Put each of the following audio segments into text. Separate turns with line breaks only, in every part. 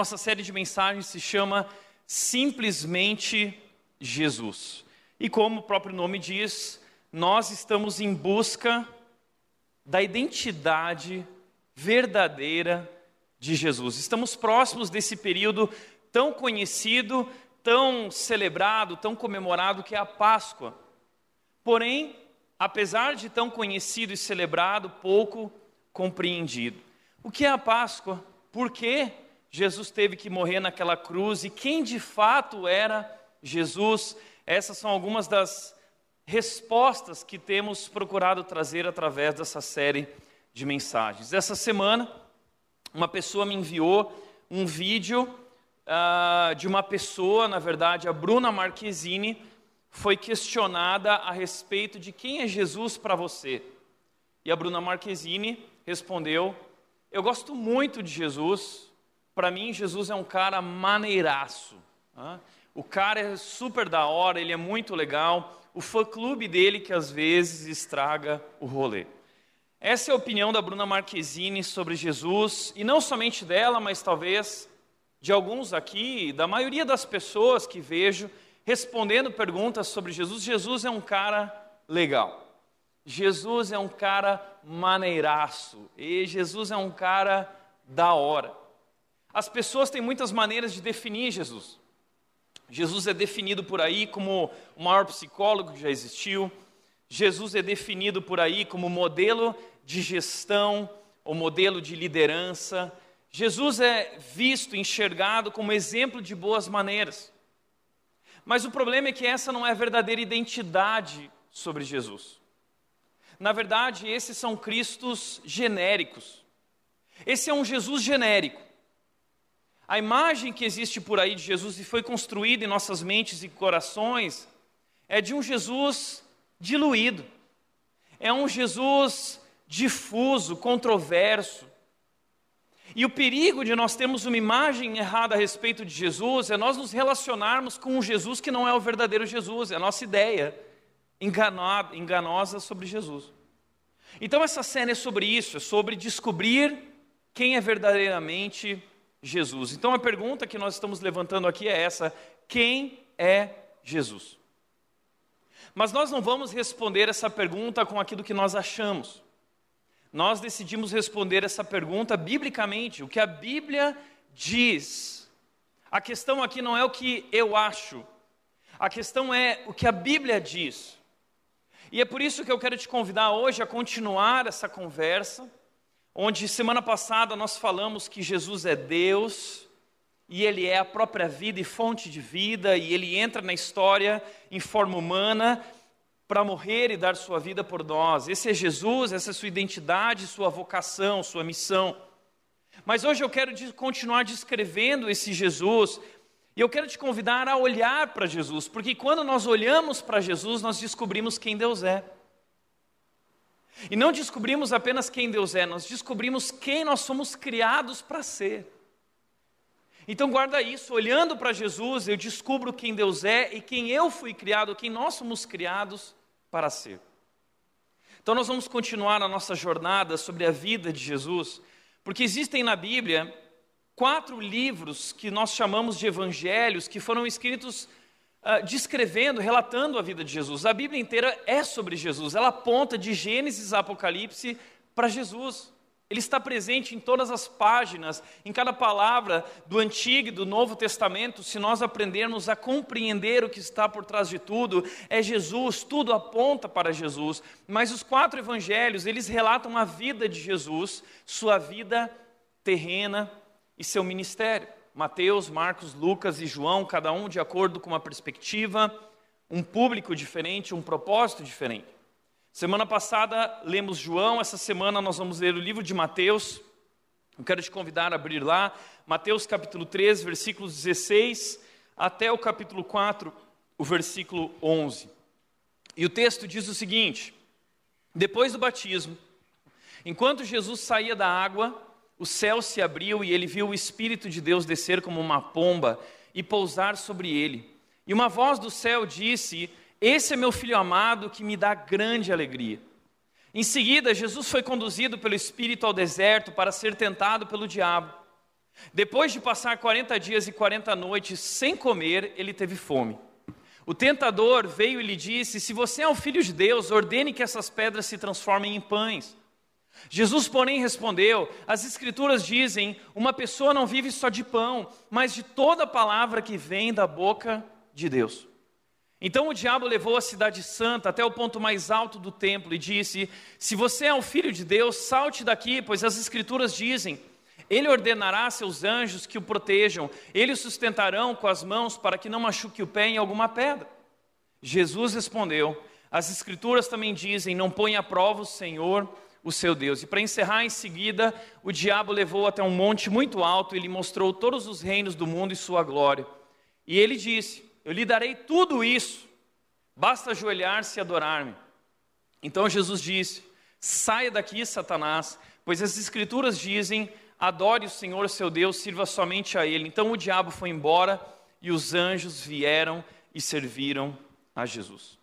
Nossa série de mensagens se chama Simplesmente Jesus. E como o próprio nome diz, nós estamos em busca da identidade verdadeira de Jesus. Estamos próximos desse período tão conhecido, tão celebrado, tão comemorado que é a Páscoa. Porém, apesar de tão conhecido e celebrado, pouco compreendido. O que é a Páscoa? Por que Jesus teve que morrer naquela cruz e quem de fato era Jesus? Essas são algumas das respostas que temos procurado trazer através dessa série de mensagens. Essa semana, uma pessoa me enviou um vídeo uh, de uma pessoa, na verdade, a Bruna Marquezine, foi questionada a respeito de quem é Jesus para você. E a Bruna Marquezine respondeu: Eu gosto muito de Jesus. Para mim, Jesus é um cara maneiraço. O cara é super da hora, ele é muito legal. O fã-clube dele que às vezes estraga o rolê. Essa é a opinião da Bruna Marquezine sobre Jesus, e não somente dela, mas talvez de alguns aqui, da maioria das pessoas que vejo respondendo perguntas sobre Jesus. Jesus é um cara legal. Jesus é um cara maneiraço. E Jesus é um cara da hora. As pessoas têm muitas maneiras de definir Jesus. Jesus é definido por aí como o maior psicólogo que já existiu. Jesus é definido por aí como modelo de gestão ou modelo de liderança. Jesus é visto, enxergado como exemplo de boas maneiras. Mas o problema é que essa não é a verdadeira identidade sobre Jesus. Na verdade, esses são Cristos genéricos. Esse é um Jesus genérico. A imagem que existe por aí de Jesus e foi construída em nossas mentes e corações é de um Jesus diluído. É um Jesus difuso, controverso. E o perigo de nós termos uma imagem errada a respeito de Jesus é nós nos relacionarmos com um Jesus que não é o verdadeiro Jesus, é a nossa ideia enganada, enganosa sobre Jesus. Então essa cena é sobre isso, é sobre descobrir quem é verdadeiramente Jesus. Então a pergunta que nós estamos levantando aqui é essa: quem é Jesus? Mas nós não vamos responder essa pergunta com aquilo que nós achamos nós decidimos responder essa pergunta biblicamente, o que a Bíblia diz. A questão aqui não é o que eu acho, a questão é o que a Bíblia diz. E é por isso que eu quero te convidar hoje a continuar essa conversa, onde semana passada nós falamos que Jesus é Deus, e Ele é a própria vida e fonte de vida, e Ele entra na história em forma humana, para morrer e dar sua vida por nós. Esse é Jesus, essa é sua identidade, sua vocação, sua missão. Mas hoje eu quero continuar descrevendo esse Jesus e eu quero te convidar a olhar para Jesus, porque quando nós olhamos para Jesus, nós descobrimos quem Deus é. E não descobrimos apenas quem Deus é, nós descobrimos quem nós somos criados para ser. Então guarda isso, olhando para Jesus, eu descubro quem Deus é e quem eu fui criado, quem nós somos criados para ser. Então, nós vamos continuar a nossa jornada sobre a vida de Jesus, porque existem na Bíblia quatro livros que nós chamamos de evangelhos, que foram escritos uh, descrevendo, relatando a vida de Jesus. A Bíblia inteira é sobre Jesus, ela aponta de Gênesis a Apocalipse para Jesus. Ele está presente em todas as páginas, em cada palavra do Antigo e do Novo Testamento. Se nós aprendermos a compreender o que está por trás de tudo, é Jesus, tudo aponta para Jesus. Mas os quatro evangelhos, eles relatam a vida de Jesus, sua vida terrena e seu ministério. Mateus, Marcos, Lucas e João, cada um de acordo com uma perspectiva, um público diferente, um propósito diferente. Semana passada lemos João, essa semana nós vamos ler o livro de Mateus. Eu quero te convidar a abrir lá, Mateus capítulo 3, versículos 16 até o capítulo 4, o versículo 11. E o texto diz o seguinte: Depois do batismo, enquanto Jesus saía da água, o céu se abriu e ele viu o Espírito de Deus descer como uma pomba e pousar sobre ele. E uma voz do céu disse: esse é meu filho amado que me dá grande alegria. Em seguida, Jesus foi conduzido pelo Espírito ao deserto para ser tentado pelo diabo. Depois de passar 40 dias e 40 noites sem comer, ele teve fome. O tentador veio e lhe disse: Se você é o filho de Deus, ordene que essas pedras se transformem em pães. Jesus, porém, respondeu: As Escrituras dizem: Uma pessoa não vive só de pão, mas de toda palavra que vem da boca de Deus. Então o diabo levou a cidade santa até o ponto mais alto do templo e disse: Se você é o filho de Deus, salte daqui, pois as Escrituras dizem: Ele ordenará a seus anjos que o protejam, eles o sustentarão com as mãos para que não machuque o pé em alguma pedra. Jesus respondeu: As Escrituras também dizem: Não ponha à prova o Senhor o seu Deus. E para encerrar em seguida, o diabo levou até um monte muito alto e lhe mostrou todos os reinos do mundo e sua glória. E ele disse: Eu lhe darei tudo isso, basta ajoelhar-se e adorar-me. Então Jesus disse: Saia daqui, Satanás, pois as Escrituras dizem: Adore o Senhor seu Deus, sirva somente a Ele. Então o diabo foi embora e os anjos vieram e serviram a Jesus.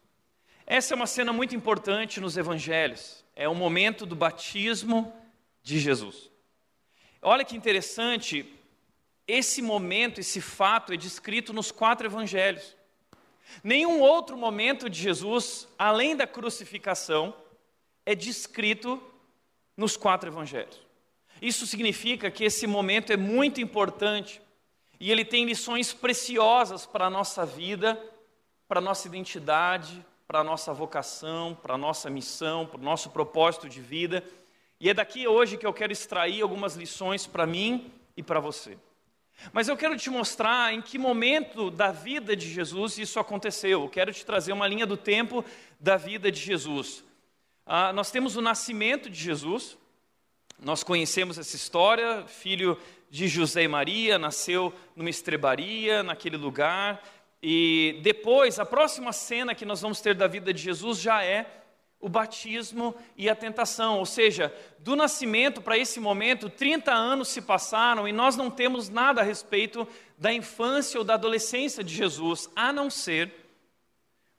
Essa é uma cena muito importante nos evangelhos é o momento do batismo de Jesus. Olha que interessante, esse momento, esse fato é descrito nos quatro evangelhos. Nenhum outro momento de Jesus, além da crucificação, é descrito nos quatro evangelhos. Isso significa que esse momento é muito importante e ele tem lições preciosas para a nossa vida, para a nossa identidade, para a nossa vocação, para a nossa missão, para o nosso propósito de vida. E é daqui hoje que eu quero extrair algumas lições para mim e para você. Mas eu quero te mostrar em que momento da vida de Jesus isso aconteceu. Eu quero te trazer uma linha do tempo da vida de Jesus. Ah, nós temos o nascimento de Jesus, nós conhecemos essa história, filho de José e Maria, nasceu numa estrebaria, naquele lugar. E depois, a próxima cena que nós vamos ter da vida de Jesus já é o batismo e a tentação. Ou seja, do nascimento para esse momento, 30 anos se passaram e nós não temos nada a respeito da infância ou da adolescência de Jesus, a não ser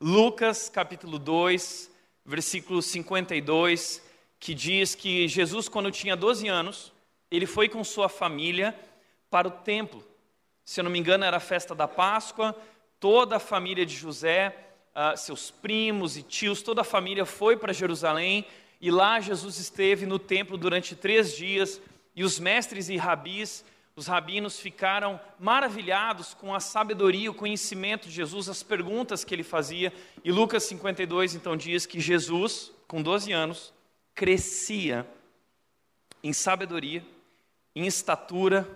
Lucas capítulo 2, versículo 52, que diz que Jesus, quando tinha 12 anos, ele foi com sua família para o templo. Se eu não me engano, era a festa da Páscoa, toda a família de José, uh, seus primos e tios, toda a família foi para Jerusalém e lá Jesus esteve no templo durante três dias e os mestres e rabis, os rabinos ficaram maravilhados com a sabedoria, o conhecimento de Jesus, as perguntas que ele fazia. E Lucas 52 então diz que Jesus, com 12 anos, crescia em sabedoria, em estatura,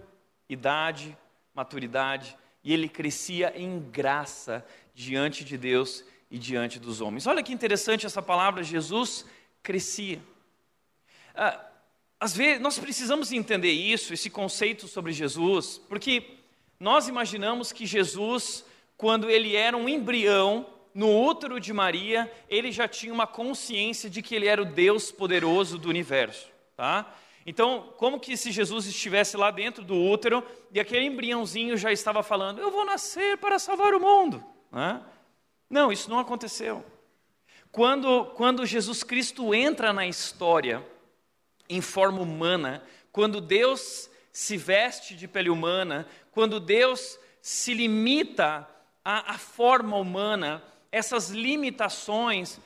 idade, maturidade e ele crescia em graça diante de Deus e diante dos homens. Olha que interessante essa palavra, Jesus crescia. Ah, às vezes, nós precisamos entender isso, esse conceito sobre Jesus, porque nós imaginamos que Jesus, quando ele era um embrião no útero de Maria, ele já tinha uma consciência de que ele era o Deus poderoso do universo, tá? Então, como que se Jesus estivesse lá dentro do útero e aquele embriãozinho já estava falando, eu vou nascer para salvar o mundo? Né? Não, isso não aconteceu. Quando, quando Jesus Cristo entra na história em forma humana, quando Deus se veste de pele humana, quando Deus se limita à, à forma humana, essas limitações uh,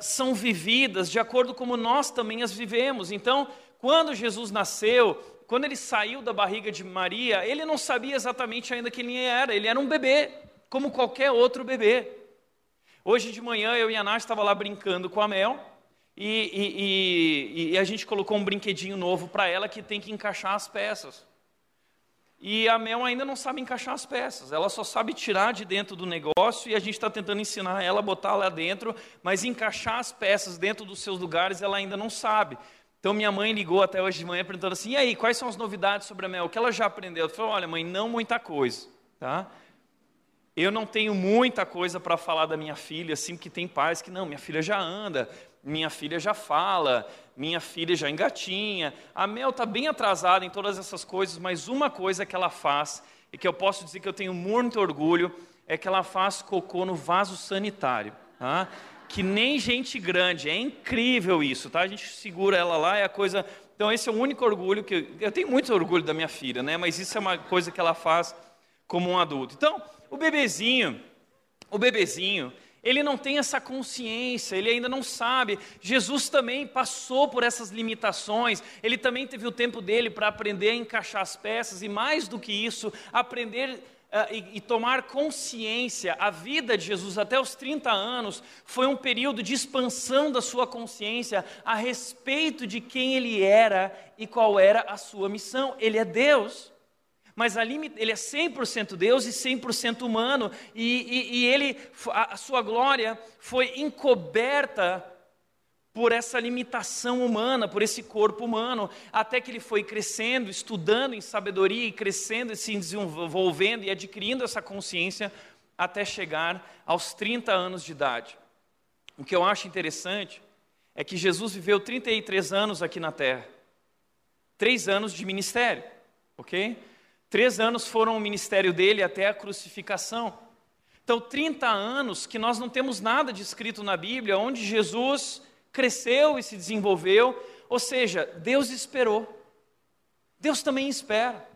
são vividas de acordo como nós também as vivemos. Então, quando Jesus nasceu, quando ele saiu da barriga de Maria, ele não sabia exatamente ainda quem ele era, ele era um bebê, como qualquer outro bebê. Hoje de manhã eu e a Nath estava lá brincando com a Mel e, e, e, e a gente colocou um brinquedinho novo para ela que tem que encaixar as peças. E a Mel ainda não sabe encaixar as peças, ela só sabe tirar de dentro do negócio e a gente está tentando ensinar ela a botar lá dentro, mas encaixar as peças dentro dos seus lugares ela ainda não sabe. Então minha mãe ligou até hoje de manhã perguntando assim: "E aí, quais são as novidades sobre a Mel? O que ela já aprendeu?" Eu falei: "Olha, mãe, não muita coisa, tá? Eu não tenho muita coisa para falar da minha filha, assim, que tem pais que não, minha filha já anda, minha filha já fala, minha filha já engatinha. A Mel está bem atrasada em todas essas coisas, mas uma coisa que ela faz, e que eu posso dizer que eu tenho muito orgulho, é que ela faz cocô no vaso sanitário. Tá? Que nem gente grande. É incrível isso, tá? A gente segura ela lá, é a coisa Então esse é o único orgulho que eu, eu tenho muito orgulho da minha filha, né? Mas isso é uma coisa que ela faz como um adulto. Então, o bebezinho, o bebezinho, ele não tem essa consciência, ele ainda não sabe. Jesus também passou por essas limitações, ele também teve o tempo dele para aprender a encaixar as peças e, mais do que isso, aprender e, e, tomar consciência, a vida de Jesus até os 30 anos foi um período de expansão da sua consciência a respeito de quem ele era e qual era a sua missão. Ele é Deus. Mas ali ele é 100% Deus e 100% humano, e, e, e ele, a, a sua glória foi encoberta por essa limitação humana, por esse corpo humano, até que ele foi crescendo, estudando em sabedoria e crescendo e se desenvolvendo e adquirindo essa consciência até chegar aos 30 anos de idade. O que eu acho interessante é que Jesus viveu 33 anos aqui na terra, três anos de ministério, ok? Três anos foram o ministério dele até a crucificação. Então, 30 anos que nós não temos nada de escrito na Bíblia, onde Jesus cresceu e se desenvolveu, ou seja, Deus esperou. Deus também espera.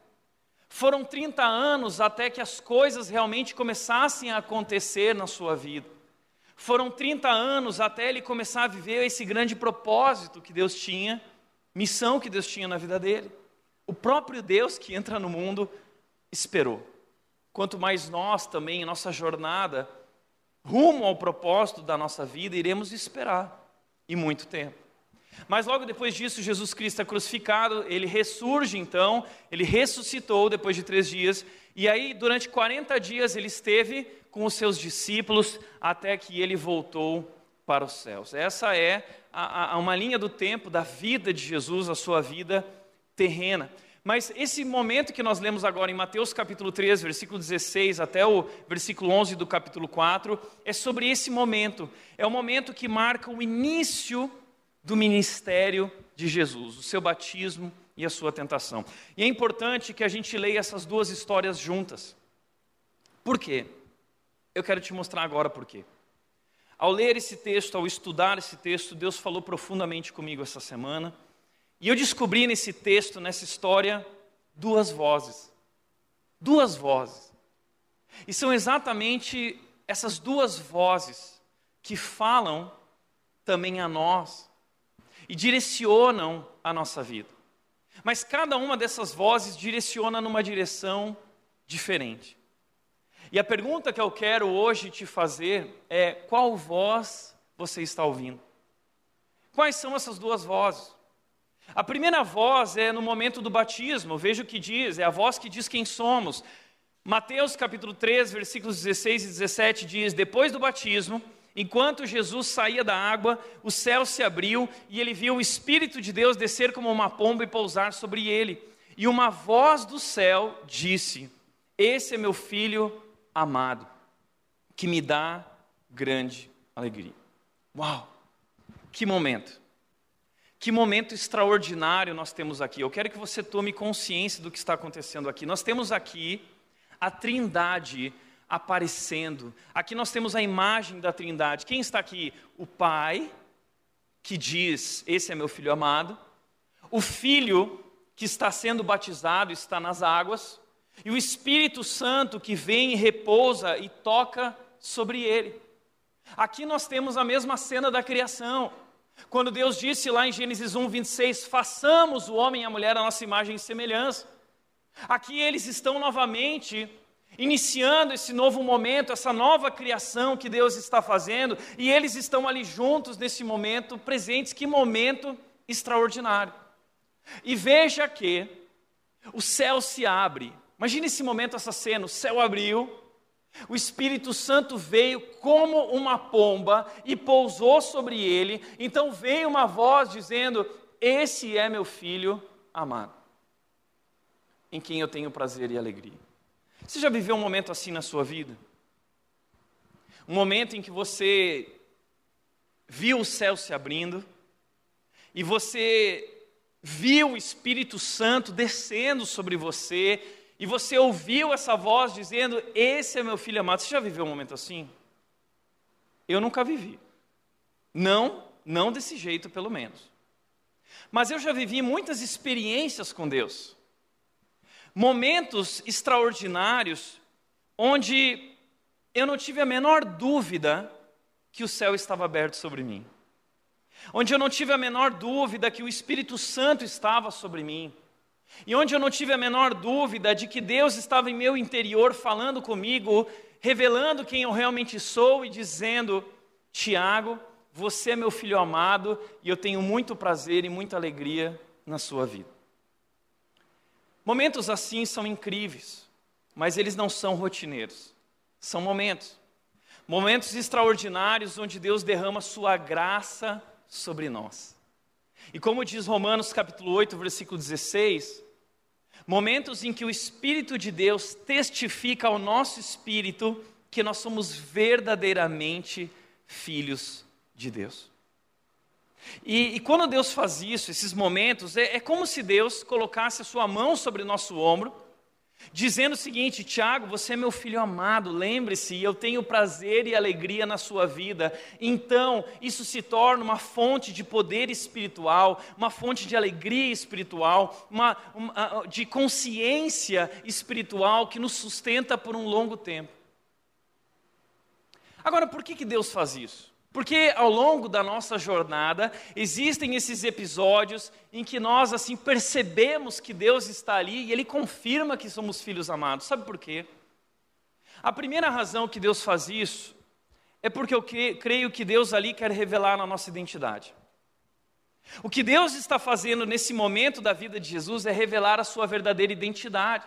Foram 30 anos até que as coisas realmente começassem a acontecer na sua vida. Foram 30 anos até ele começar a viver esse grande propósito que Deus tinha, missão que Deus tinha na vida dele. O próprio Deus que entra no mundo esperou. Quanto mais nós também, em nossa jornada, rumo ao propósito da nossa vida, iremos esperar, e muito tempo. Mas logo depois disso, Jesus Cristo é crucificado, ele ressurge então, ele ressuscitou depois de três dias, e aí durante 40 dias ele esteve com os seus discípulos até que ele voltou para os céus. Essa é a, a, uma linha do tempo da vida de Jesus, a sua vida terrena. Mas esse momento que nós lemos agora em Mateus capítulo 3, versículo 16 até o versículo 11 do capítulo 4, é sobre esse momento. É o momento que marca o início do ministério de Jesus, o seu batismo e a sua tentação. E é importante que a gente leia essas duas histórias juntas. Por quê? Eu quero te mostrar agora por quê. Ao ler esse texto, ao estudar esse texto, Deus falou profundamente comigo essa semana e eu descobri nesse texto, nessa história, duas vozes. Duas vozes. E são exatamente essas duas vozes que falam também a nós e direcionam a nossa vida. Mas cada uma dessas vozes direciona numa direção diferente. E a pergunta que eu quero hoje te fazer é: qual voz você está ouvindo? Quais são essas duas vozes? A primeira voz é no momento do batismo, veja o que diz, é a voz que diz quem somos. Mateus capítulo 3, versículos 16 e 17 diz: Depois do batismo, enquanto Jesus saía da água, o céu se abriu e ele viu o Espírito de Deus descer como uma pomba e pousar sobre ele. E uma voz do céu disse: Esse é meu filho amado, que me dá grande alegria. Uau! Que momento! Que momento extraordinário nós temos aqui. Eu quero que você tome consciência do que está acontecendo aqui. Nós temos aqui a Trindade aparecendo. Aqui nós temos a imagem da Trindade. Quem está aqui? O Pai, que diz: Esse é meu filho amado. O Filho, que está sendo batizado, está nas águas. E o Espírito Santo, que vem e repousa e toca sobre ele. Aqui nós temos a mesma cena da criação. Quando Deus disse lá em Gênesis 1, 26, façamos o homem e a mulher a nossa imagem e semelhança. Aqui eles estão novamente iniciando esse novo momento, essa nova criação que Deus está fazendo, e eles estão ali juntos nesse momento, presentes. Que momento extraordinário. E veja que o céu se abre. Imagine esse momento, essa cena: o céu abriu, o Espírito Santo veio como uma pomba e pousou sobre ele. Então veio uma voz dizendo: Esse é meu filho amado, em quem eu tenho prazer e alegria. Você já viveu um momento assim na sua vida? Um momento em que você viu o céu se abrindo e você viu o Espírito Santo descendo sobre você e você ouviu essa voz dizendo: Esse é meu filho amado. Você já viveu um momento assim? Eu nunca vivi. Não, não desse jeito, pelo menos. Mas eu já vivi muitas experiências com Deus. Momentos extraordinários onde eu não tive a menor dúvida que o céu estava aberto sobre mim. Onde eu não tive a menor dúvida que o Espírito Santo estava sobre mim. E onde eu não tive a menor dúvida de que Deus estava em meu interior falando comigo, revelando quem eu realmente sou e dizendo: Tiago, você é meu filho amado e eu tenho muito prazer e muita alegria na sua vida. Momentos assim são incríveis, mas eles não são rotineiros. São momentos. Momentos extraordinários onde Deus derrama sua graça sobre nós. E como diz Romanos capítulo 8, versículo 16, momentos em que o Espírito de Deus testifica ao nosso espírito que nós somos verdadeiramente filhos de Deus. E, e, quando Deus faz isso, esses momentos, é, é como se Deus colocasse a sua mão sobre o nosso ombro, dizendo o seguinte: Tiago, você é meu filho amado, lembre-se, eu tenho prazer e alegria na sua vida. Então, isso se torna uma fonte de poder espiritual, uma fonte de alegria espiritual, uma, uma de consciência espiritual que nos sustenta por um longo tempo. Agora, por que, que Deus faz isso? Porque ao longo da nossa jornada existem esses episódios em que nós assim percebemos que Deus está ali e ele confirma que somos filhos amados. Sabe por quê? A primeira razão que Deus faz isso é porque eu creio que Deus ali quer revelar a nossa identidade. O que Deus está fazendo nesse momento da vida de Jesus é revelar a sua verdadeira identidade.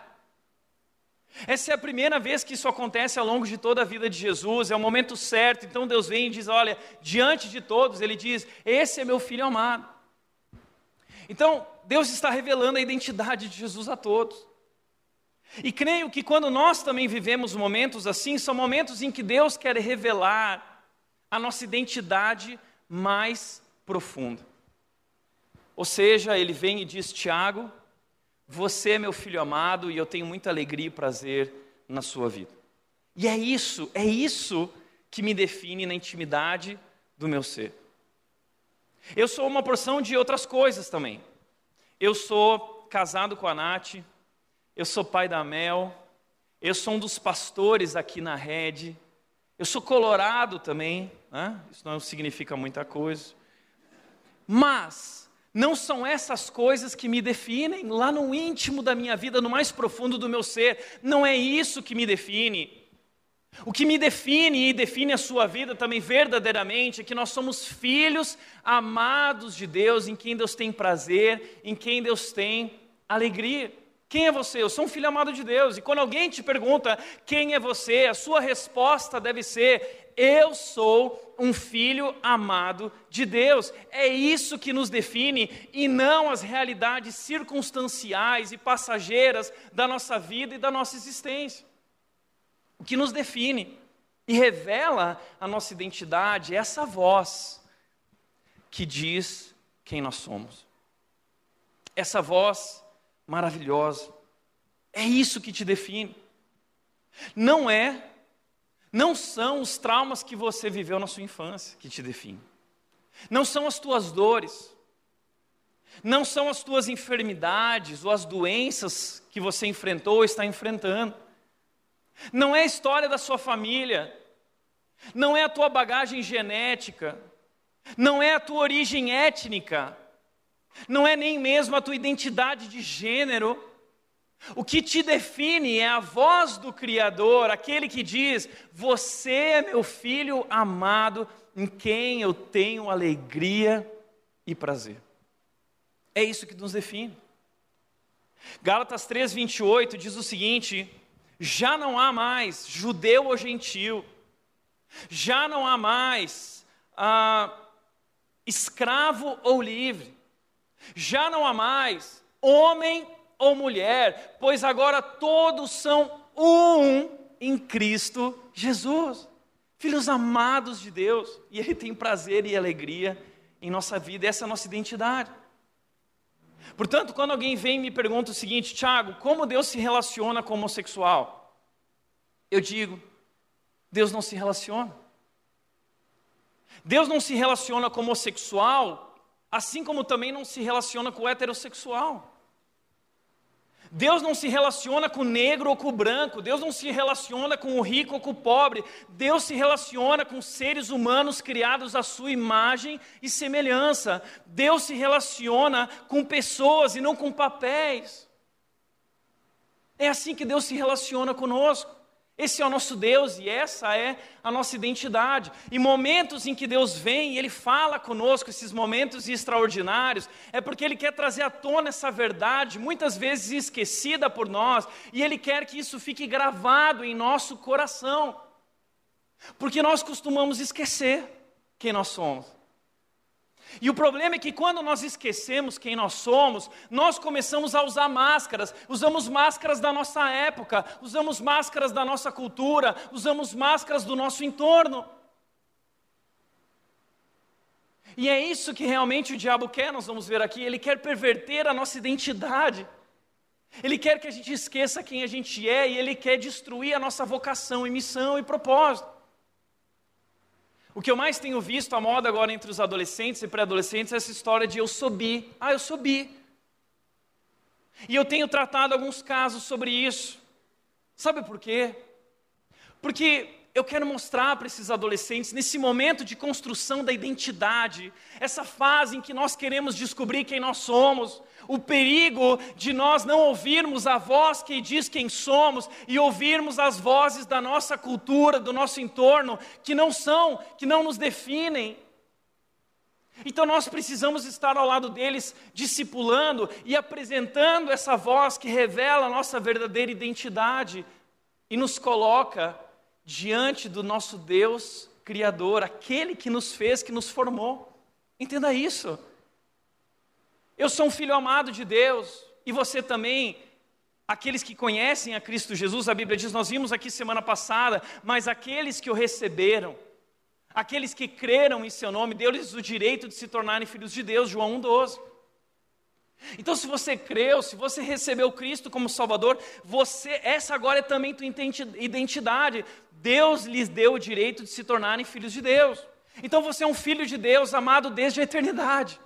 Essa é a primeira vez que isso acontece ao longo de toda a vida de Jesus, é o momento certo. Então Deus vem e diz: Olha, diante de todos, Ele diz: Esse é meu filho amado. Então, Deus está revelando a identidade de Jesus a todos. E creio que quando nós também vivemos momentos assim, são momentos em que Deus quer revelar a nossa identidade mais profunda. Ou seja, Ele vem e diz: Tiago, você é meu filho amado e eu tenho muita alegria e prazer na sua vida. E é isso, é isso que me define na intimidade do meu ser. Eu sou uma porção de outras coisas também. Eu sou casado com a Nath, eu sou pai da Mel, eu sou um dos pastores aqui na rede, eu sou colorado também, né? isso não significa muita coisa. Mas não são essas coisas que me definem lá no íntimo da minha vida, no mais profundo do meu ser. Não é isso que me define. O que me define e define a sua vida também verdadeiramente é que nós somos filhos amados de Deus, em quem Deus tem prazer, em quem Deus tem alegria. Quem é você? Eu sou um filho amado de Deus. E quando alguém te pergunta quem é você, a sua resposta deve ser: eu sou um filho amado de Deus. É isso que nos define e não as realidades circunstanciais e passageiras da nossa vida e da nossa existência. O que nos define e revela a nossa identidade é essa voz que diz quem nós somos. Essa voz maravilhosa. É isso que te define. Não é não são os traumas que você viveu na sua infância que te definem. Não são as tuas dores. Não são as tuas enfermidades ou as doenças que você enfrentou ou está enfrentando. Não é a história da sua família. Não é a tua bagagem genética. Não é a tua origem étnica. Não é nem mesmo a tua identidade de gênero o que te define é a voz do Criador, aquele que diz: Você é meu filho amado, em quem eu tenho alegria e prazer. É isso que nos define. Gálatas 3:28 diz o seguinte: Já não há mais judeu ou gentil, já não há mais ah, escravo ou livre, já não há mais homem ou mulher, pois agora todos são um em Cristo Jesus. Filhos amados de Deus, e Ele tem prazer e alegria em nossa vida, essa é a nossa identidade. Portanto, quando alguém vem e me pergunta o seguinte, Tiago, como Deus se relaciona com o homossexual? Eu digo, Deus não se relaciona. Deus não se relaciona com o homossexual Assim como também não se relaciona com o heterossexual. Deus não se relaciona com o negro ou com o branco, Deus não se relaciona com o rico ou com o pobre, Deus se relaciona com seres humanos criados à sua imagem e semelhança. Deus se relaciona com pessoas e não com papéis. É assim que Deus se relaciona conosco. Esse é o nosso Deus e essa é a nossa identidade. E momentos em que Deus vem e Ele fala conosco, esses momentos extraordinários, é porque Ele quer trazer à tona essa verdade, muitas vezes esquecida por nós, e Ele quer que isso fique gravado em nosso coração. Porque nós costumamos esquecer quem nós somos. E o problema é que quando nós esquecemos quem nós somos, nós começamos a usar máscaras. Usamos máscaras da nossa época, usamos máscaras da nossa cultura, usamos máscaras do nosso entorno. E é isso que realmente o diabo quer, nós vamos ver aqui. Ele quer perverter a nossa identidade. Ele quer que a gente esqueça quem a gente é e ele quer destruir a nossa vocação e missão e propósito. O que eu mais tenho visto a moda agora entre os adolescentes e pré-adolescentes é essa história de eu subi. Ah, eu subi. E eu tenho tratado alguns casos sobre isso. Sabe por quê? Porque eu quero mostrar para esses adolescentes, nesse momento de construção da identidade, essa fase em que nós queremos descobrir quem nós somos, o perigo de nós não ouvirmos a voz que diz quem somos e ouvirmos as vozes da nossa cultura, do nosso entorno, que não são, que não nos definem. Então nós precisamos estar ao lado deles, discipulando e apresentando essa voz que revela a nossa verdadeira identidade e nos coloca diante do nosso Deus Criador, aquele que nos fez, que nos formou. Entenda isso. Eu sou um filho amado de Deus, e você também, aqueles que conhecem a Cristo Jesus, a Bíblia diz, nós vimos aqui semana passada, mas aqueles que o receberam, aqueles que creram em seu nome, deu-lhes o direito de se tornarem filhos de Deus, João 1,12. Então, se você creu, se você recebeu Cristo como Salvador, você, essa agora é também tua identidade. Deus lhes deu o direito de se tornarem filhos de Deus. Então, você é um filho de Deus amado desde a eternidade.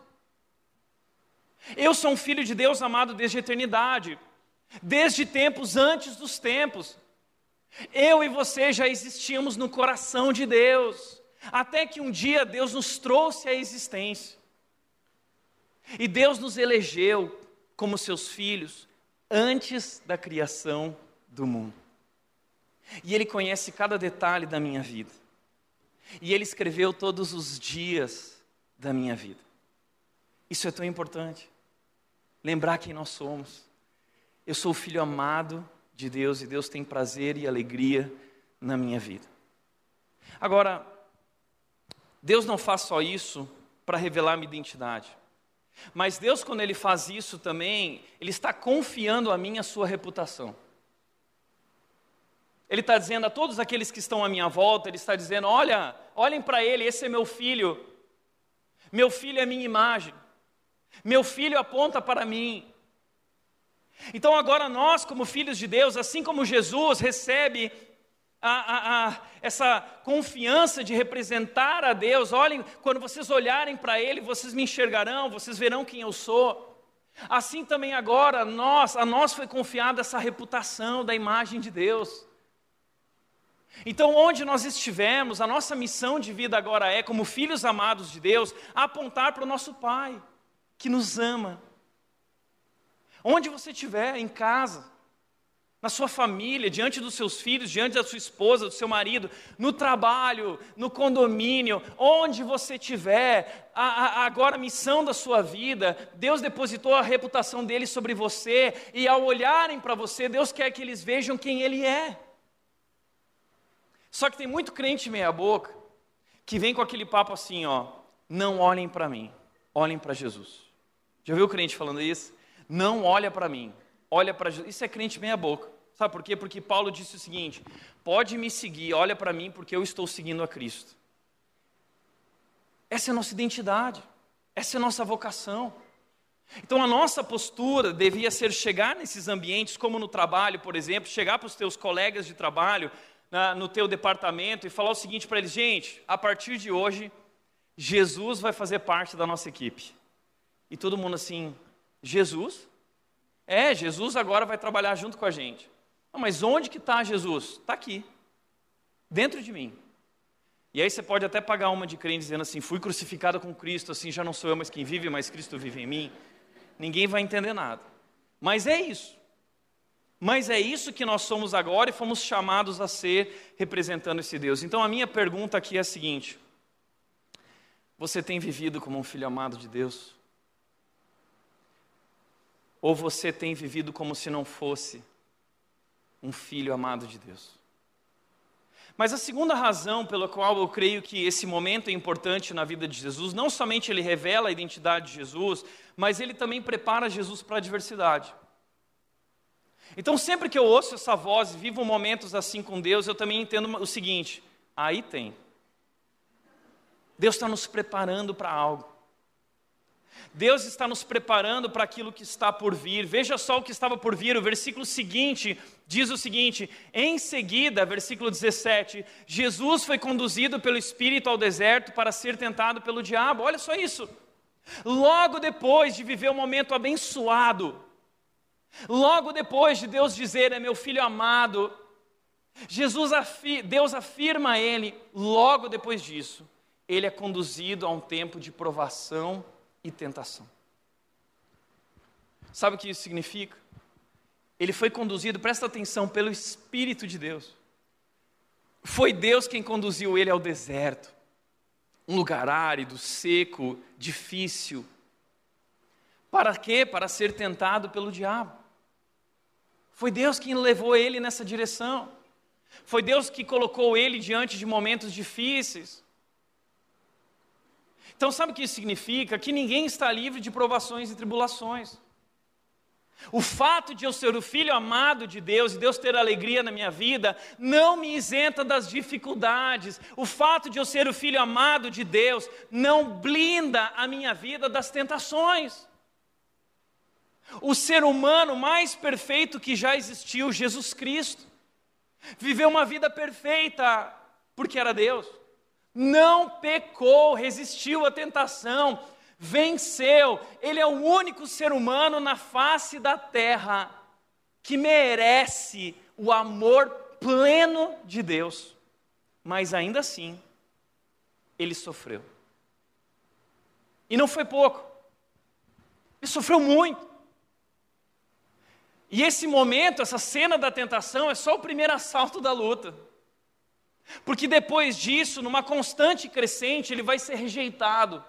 Eu sou um filho de Deus amado desde a eternidade, desde tempos antes dos tempos. Eu e você já existíamos no coração de Deus, até que um dia Deus nos trouxe à existência. E Deus nos elegeu como seus filhos antes da criação do mundo. E Ele conhece cada detalhe da minha vida. E Ele escreveu todos os dias da minha vida. Isso é tão importante lembrar quem nós somos. Eu sou o filho amado de Deus e Deus tem prazer e alegria na minha vida. Agora, Deus não faz só isso para revelar minha identidade. Mas Deus, quando Ele faz isso também, Ele está confiando a mim a sua reputação. Ele está dizendo a todos aqueles que estão à minha volta, Ele está dizendo: olha, olhem para Ele, esse é meu filho. Meu filho é minha imagem. Meu filho aponta para mim. Então, agora nós, como filhos de Deus, assim como Jesus recebe a, a, a, essa confiança de representar a Deus, olhem, quando vocês olharem para Ele, vocês me enxergarão, vocês verão quem eu sou. Assim também agora, nós, a nós foi confiada essa reputação da imagem de Deus. Então, onde nós estivermos, a nossa missão de vida agora é, como filhos amados de Deus, apontar para o nosso Pai que nos ama. Onde você estiver, em casa, na sua família, diante dos seus filhos, diante da sua esposa, do seu marido, no trabalho, no condomínio, onde você estiver, agora a missão da sua vida, Deus depositou a reputação dele sobre você, e ao olharem para você, Deus quer que eles vejam quem ele é. Só que tem muito crente meia-boca que vem com aquele papo assim, ó, não olhem para mim, olhem para Jesus. Já viu o crente falando isso? Não olha para mim, olha para Jesus. Isso é crente meia boca. Sabe por quê? Porque Paulo disse o seguinte: pode me seguir, olha para mim, porque eu estou seguindo a Cristo. Essa é a nossa identidade, essa é a nossa vocação. Então a nossa postura devia ser chegar nesses ambientes, como no trabalho, por exemplo, chegar para os teus colegas de trabalho, na, no teu departamento e falar o seguinte para eles: gente, a partir de hoje, Jesus vai fazer parte da nossa equipe. E todo mundo assim: Jesus? É, Jesus agora vai trabalhar junto com a gente. Não, mas onde que está Jesus? Está aqui, dentro de mim. E aí você pode até pagar uma de crente dizendo assim: fui crucificado com Cristo, assim já não sou eu mais quem vive, mas Cristo vive em mim. Ninguém vai entender nada. Mas é isso. Mas é isso que nós somos agora e fomos chamados a ser representando esse Deus. Então a minha pergunta aqui é a seguinte: Você tem vivido como um filho amado de Deus? Ou você tem vivido como se não fosse um filho amado de Deus? Mas a segunda razão pela qual eu creio que esse momento é importante na vida de Jesus, não somente ele revela a identidade de Jesus, mas ele também prepara Jesus para a adversidade. Então, sempre que eu ouço essa voz e vivo momentos assim com Deus, eu também entendo o seguinte: aí tem. Deus está nos preparando para algo. Deus está nos preparando para aquilo que está por vir. Veja só o que estava por vir. O versículo seguinte diz o seguinte: em seguida, versículo 17, Jesus foi conduzido pelo Espírito ao deserto para ser tentado pelo diabo. Olha só isso. Logo depois de viver um momento abençoado, logo depois de Deus dizer: É meu filho amado, Jesus, Deus afirma a ele, logo depois disso, ele é conduzido a um tempo de provação e tentação. Sabe o que isso significa? Ele foi conduzido, presta atenção, pelo Espírito de Deus. Foi Deus quem conduziu ele ao deserto, um lugar árido, seco, difícil. Para quê? Para ser tentado pelo diabo. Foi Deus quem levou ele nessa direção. Foi Deus que colocou ele diante de momentos difíceis. Então, sabe o que isso significa? Que ninguém está livre de provações e tribulações. O fato de eu ser o filho amado de Deus e Deus ter alegria na minha vida não me isenta das dificuldades. O fato de eu ser o filho amado de Deus não blinda a minha vida das tentações. O ser humano mais perfeito que já existiu, Jesus Cristo, viveu uma vida perfeita porque era Deus não pecou, resistiu à tentação, venceu. Ele é o único ser humano na face da terra que merece o amor pleno de Deus. Mas ainda assim, ele sofreu. E não foi pouco. Ele sofreu muito. E esse momento, essa cena da tentação, é só o primeiro assalto da luta. Porque depois disso, numa constante crescente, ele vai ser rejeitado,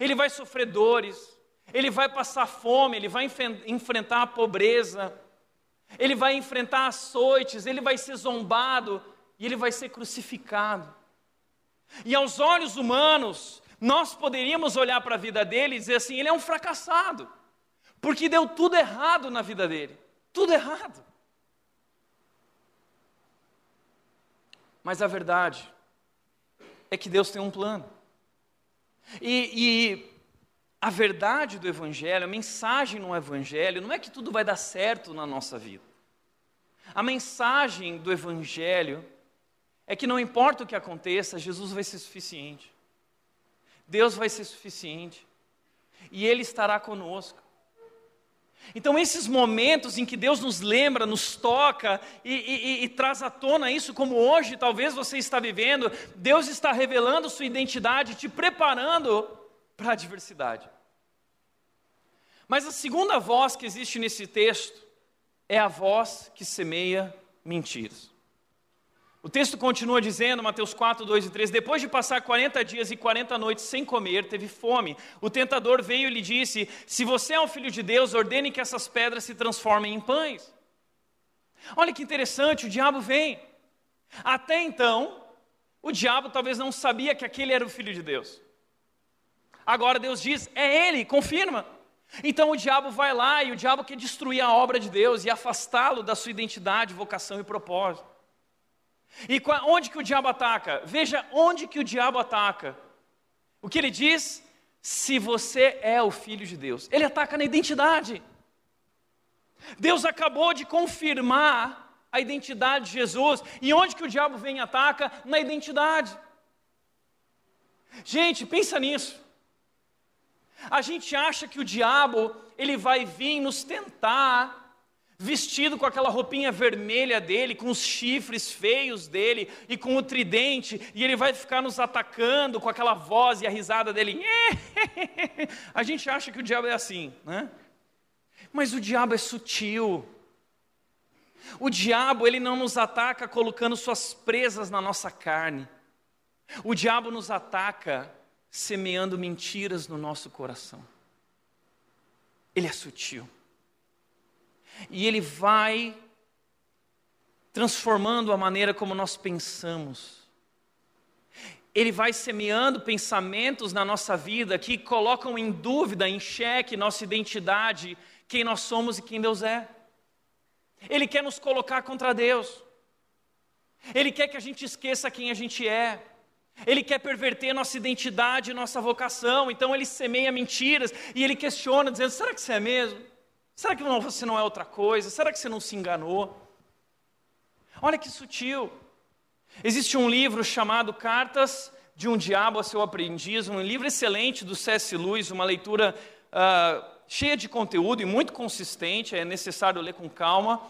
ele vai sofrer dores, ele vai passar fome, ele vai enfrentar a pobreza, ele vai enfrentar açoites, ele vai ser zombado e ele vai ser crucificado. E aos olhos humanos, nós poderíamos olhar para a vida dele e dizer assim: ele é um fracassado, porque deu tudo errado na vida dele. Tudo errado. Mas a verdade é que Deus tem um plano. E, e, a verdade do Evangelho, a mensagem no Evangelho, não é que tudo vai dar certo na nossa vida. A mensagem do Evangelho é que não importa o que aconteça, Jesus vai ser suficiente. Deus vai ser suficiente. E Ele estará conosco. Então, esses momentos em que Deus nos lembra, nos toca e, e, e, traz à tona isso, como hoje talvez você está vivendo, Deus está revelando sua identidade, te preparando para a adversidade. Mas a segunda voz que existe nesse texto é a voz que semeia mentiras. O texto continua dizendo, Mateus 4, 2 e 3: Depois de passar 40 dias e 40 noites sem comer, teve fome. O tentador veio e lhe disse: Se você é um filho de Deus, ordene que essas pedras se transformem em pães. Olha que interessante, o diabo vem. Até então, o diabo talvez não sabia que aquele era o filho de Deus. Agora Deus diz: É ele, confirma. Então o diabo vai lá e o diabo quer destruir a obra de Deus e afastá-lo da sua identidade, vocação e propósito. E onde que o diabo ataca? Veja onde que o diabo ataca. O que ele diz? Se você é o filho de Deus. Ele ataca na identidade. Deus acabou de confirmar a identidade de Jesus. E onde que o diabo vem e ataca? Na identidade. Gente, pensa nisso. A gente acha que o diabo, ele vai vir nos tentar vestido com aquela roupinha vermelha dele, com os chifres feios dele e com o tridente, e ele vai ficar nos atacando com aquela voz e a risada dele. a gente acha que o diabo é assim, né? Mas o diabo é sutil. O diabo, ele não nos ataca colocando suas presas na nossa carne. O diabo nos ataca semeando mentiras no nosso coração. Ele é sutil. E ele vai transformando a maneira como nós pensamos. Ele vai semeando pensamentos na nossa vida que colocam em dúvida, em xeque nossa identidade, quem nós somos e quem Deus é. Ele quer nos colocar contra Deus. Ele quer que a gente esqueça quem a gente é. Ele quer perverter nossa identidade, nossa vocação. Então ele semeia mentiras e ele questiona, dizendo: será que você é mesmo? Será que você não é outra coisa? Será que você não se enganou? Olha que sutil. Existe um livro chamado Cartas de um Diabo a Seu Aprendiz, um livro excelente do C.S. Lewis, uma leitura uh, cheia de conteúdo e muito consistente, é necessário ler com calma.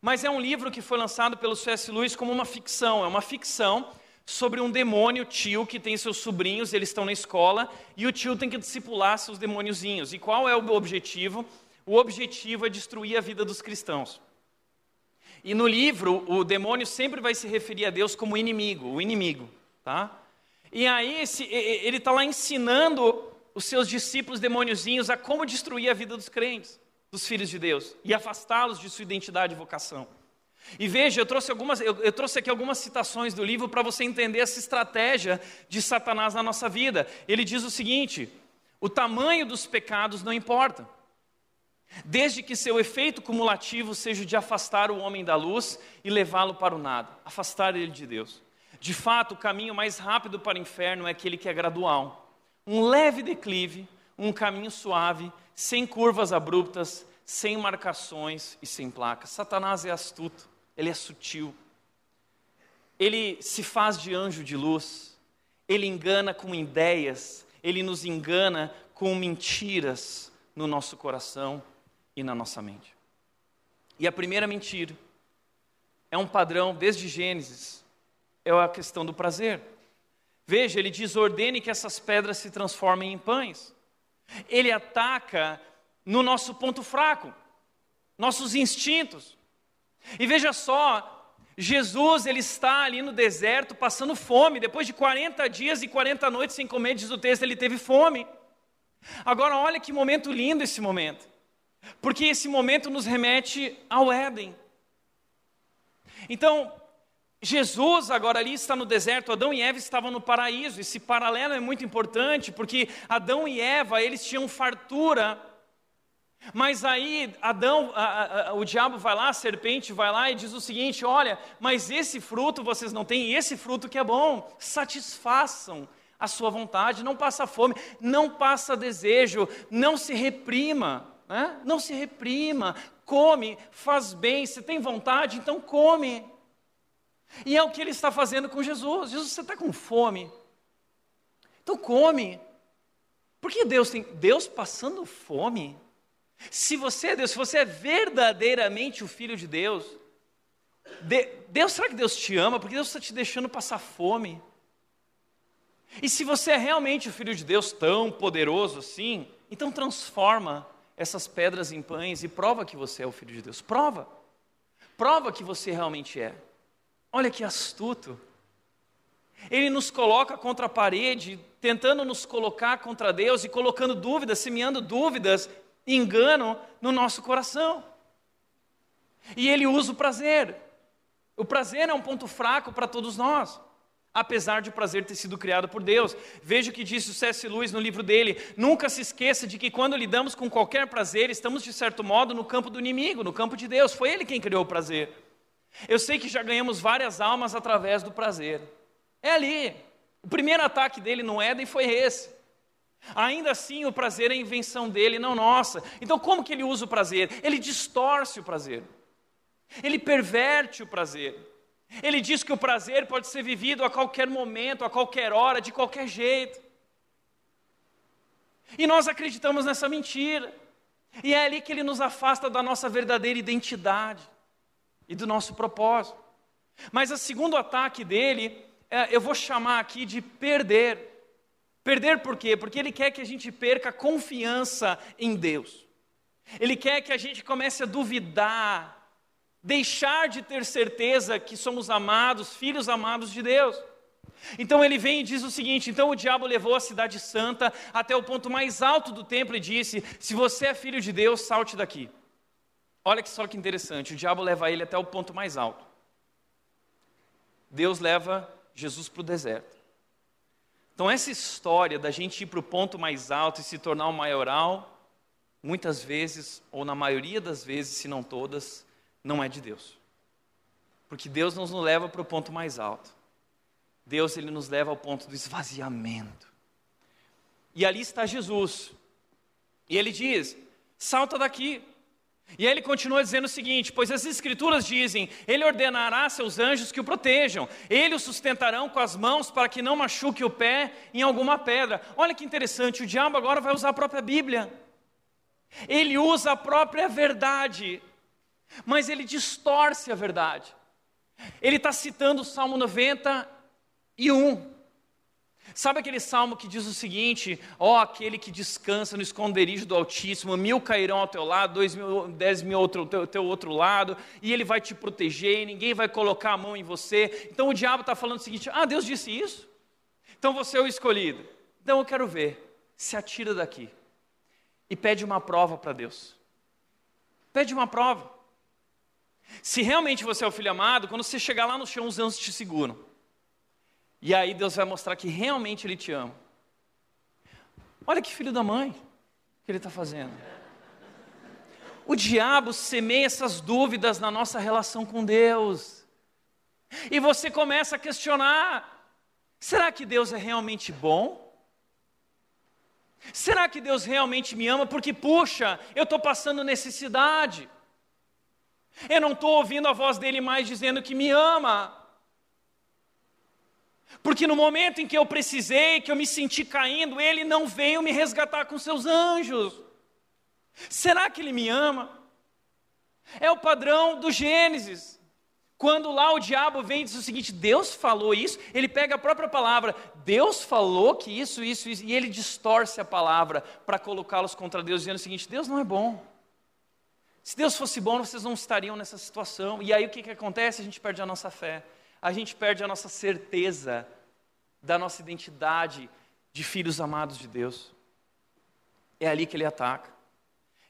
Mas é um livro que foi lançado pelo C.S. Lewis como uma ficção. É uma ficção sobre um demônio tio que tem seus sobrinhos, eles estão na escola, e o tio tem que discipular seus demôniozinhos. E qual é o objetivo? O objetivo é destruir a vida dos cristãos. E no livro, o demônio sempre vai se referir a Deus como inimigo, o inimigo, tá? E aí esse, ele está lá ensinando os seus discípulos demôniozinhos a como destruir a vida dos crentes, dos filhos de Deus, e afastá-los de sua identidade e vocação. E veja, eu trouxe, algumas, eu, eu trouxe aqui algumas citações do livro para você entender essa estratégia de Satanás na nossa vida. Ele diz o seguinte: o tamanho dos pecados não importa desde que seu efeito cumulativo seja de afastar o homem da luz e levá-lo para o nada, afastar ele de Deus. De fato, o caminho mais rápido para o inferno é aquele que é gradual. Um leve declive, um caminho suave, sem curvas abruptas, sem marcações e sem placas. Satanás é astuto, ele é sutil. Ele se faz de anjo de luz, ele engana com ideias, ele nos engana com mentiras no nosso coração e na nossa mente. E a primeira mentira é um padrão desde Gênesis, é a questão do prazer. Veja, ele diz: ordene que essas pedras se transformem em pães. Ele ataca no nosso ponto fraco, nossos instintos. E veja só, Jesus ele está ali no deserto passando fome, depois de 40 dias e 40 noites sem comer, diz o texto, ele teve fome. Agora olha que momento lindo esse momento. Porque esse momento nos remete ao Éden. Então, Jesus agora ali está no deserto, Adão e Eva estavam no paraíso. Esse paralelo é muito importante, porque Adão e Eva, eles tinham fartura. Mas aí Adão, a, a, o diabo vai lá, a serpente vai lá e diz o seguinte: olha, mas esse fruto vocês não têm, e esse fruto que é bom, satisfaçam a sua vontade, não passa fome, não passa desejo, não se reprima. Né? Não se reprima, come, faz bem, se tem vontade, então come. E é o que ele está fazendo com Jesus. Jesus, você está com fome? Então come. Porque Deus tem Deus passando fome. Se você é Deus, se você é verdadeiramente o filho de Deus, de, Deus será que Deus te ama? Porque Deus está te deixando passar fome. E se você é realmente o filho de Deus tão poderoso assim, então transforma essas pedras em pães e prova que você é o filho de Deus. Prova. Prova que você realmente é. Olha que astuto. Ele nos coloca contra a parede, tentando nos colocar contra Deus e colocando dúvidas, semeando dúvidas, engano no nosso coração. E ele usa o prazer. O prazer é um ponto fraco para todos nós apesar de o prazer ter sido criado por Deus. Veja o que disse o C.S. Lewis no livro dele: nunca se esqueça de que quando lidamos com qualquer prazer, estamos de certo modo no campo do inimigo, no campo de Deus. Foi ele quem criou o prazer. Eu sei que já ganhamos várias almas através do prazer. É ali. O primeiro ataque dele no Éden foi esse. Ainda assim, o prazer é invenção dele, não nossa. Então, como que ele usa o prazer? Ele distorce o prazer. Ele perverte o prazer. Ele diz que o prazer pode ser vivido a qualquer momento, a qualquer hora, de qualquer jeito. E nós acreditamos nessa mentira. E é ali que ele nos afasta da nossa verdadeira identidade e do nosso propósito. Mas o segundo ataque dele, é, eu vou chamar aqui de perder. Perder por quê? Porque ele quer que a gente perca confiança em Deus. Ele quer que a gente comece a duvidar, deixar de ter certeza que somos amados, filhos amados de Deus. Então ele vem e diz o seguinte: então o diabo levou a cidade santa até o ponto mais alto do templo e disse: Se você é filho de Deus, salte daqui. Olha que só que interessante, o diabo leva ele até o ponto mais alto. Deus leva Jesus para o deserto. Então, essa história da gente ir para o ponto mais alto e se tornar um maioral, muitas vezes, ou na maioria das vezes, se não todas, não é de Deus. Porque Deus nos leva para o ponto mais alto. Deus ele nos leva ao ponto do esvaziamento. E ali está Jesus. E ele diz: salta daqui. E aí ele continua dizendo o seguinte: Pois as Escrituras dizem: Ele ordenará seus anjos que o protejam, ele o sustentarão com as mãos para que não machuque o pé em alguma pedra. Olha que interessante, o diabo agora vai usar a própria Bíblia. Ele usa a própria verdade, mas ele distorce a verdade. Ele está citando o Salmo 91. Sabe aquele salmo que diz o seguinte: ó, oh, aquele que descansa no esconderijo do Altíssimo, mil cairão ao teu lado, dois mil, dez mil ao teu, teu outro lado, e ele vai te proteger, e ninguém vai colocar a mão em você. Então o diabo está falando o seguinte: ah, Deus disse isso? Então você é o escolhido. Então eu quero ver. Se atira daqui e pede uma prova para Deus. Pede uma prova. Se realmente você é o filho amado, quando você chegar lá no chão, os anjos te seguram. E aí Deus vai mostrar que realmente Ele te ama. Olha que filho da mãe que Ele está fazendo. O diabo semeia essas dúvidas na nossa relação com Deus. E você começa a questionar: será que Deus é realmente bom? Será que Deus realmente me ama? Porque, puxa, eu estou passando necessidade. Eu não estou ouvindo a voz dele mais dizendo que me ama. Porque no momento em que eu precisei, que eu me senti caindo, ele não veio me resgatar com seus anjos. Será que ele me ama? É o padrão do Gênesis. Quando lá o diabo vem e diz o seguinte: Deus falou isso, ele pega a própria palavra, Deus falou que isso, isso, isso, e ele distorce a palavra para colocá-los contra Deus, dizendo o seguinte: Deus não é bom. Se Deus fosse bom, vocês não estariam nessa situação. E aí o que, que acontece? A gente perde a nossa fé a gente perde a nossa certeza da nossa identidade de filhos amados de Deus. É ali que ele ataca.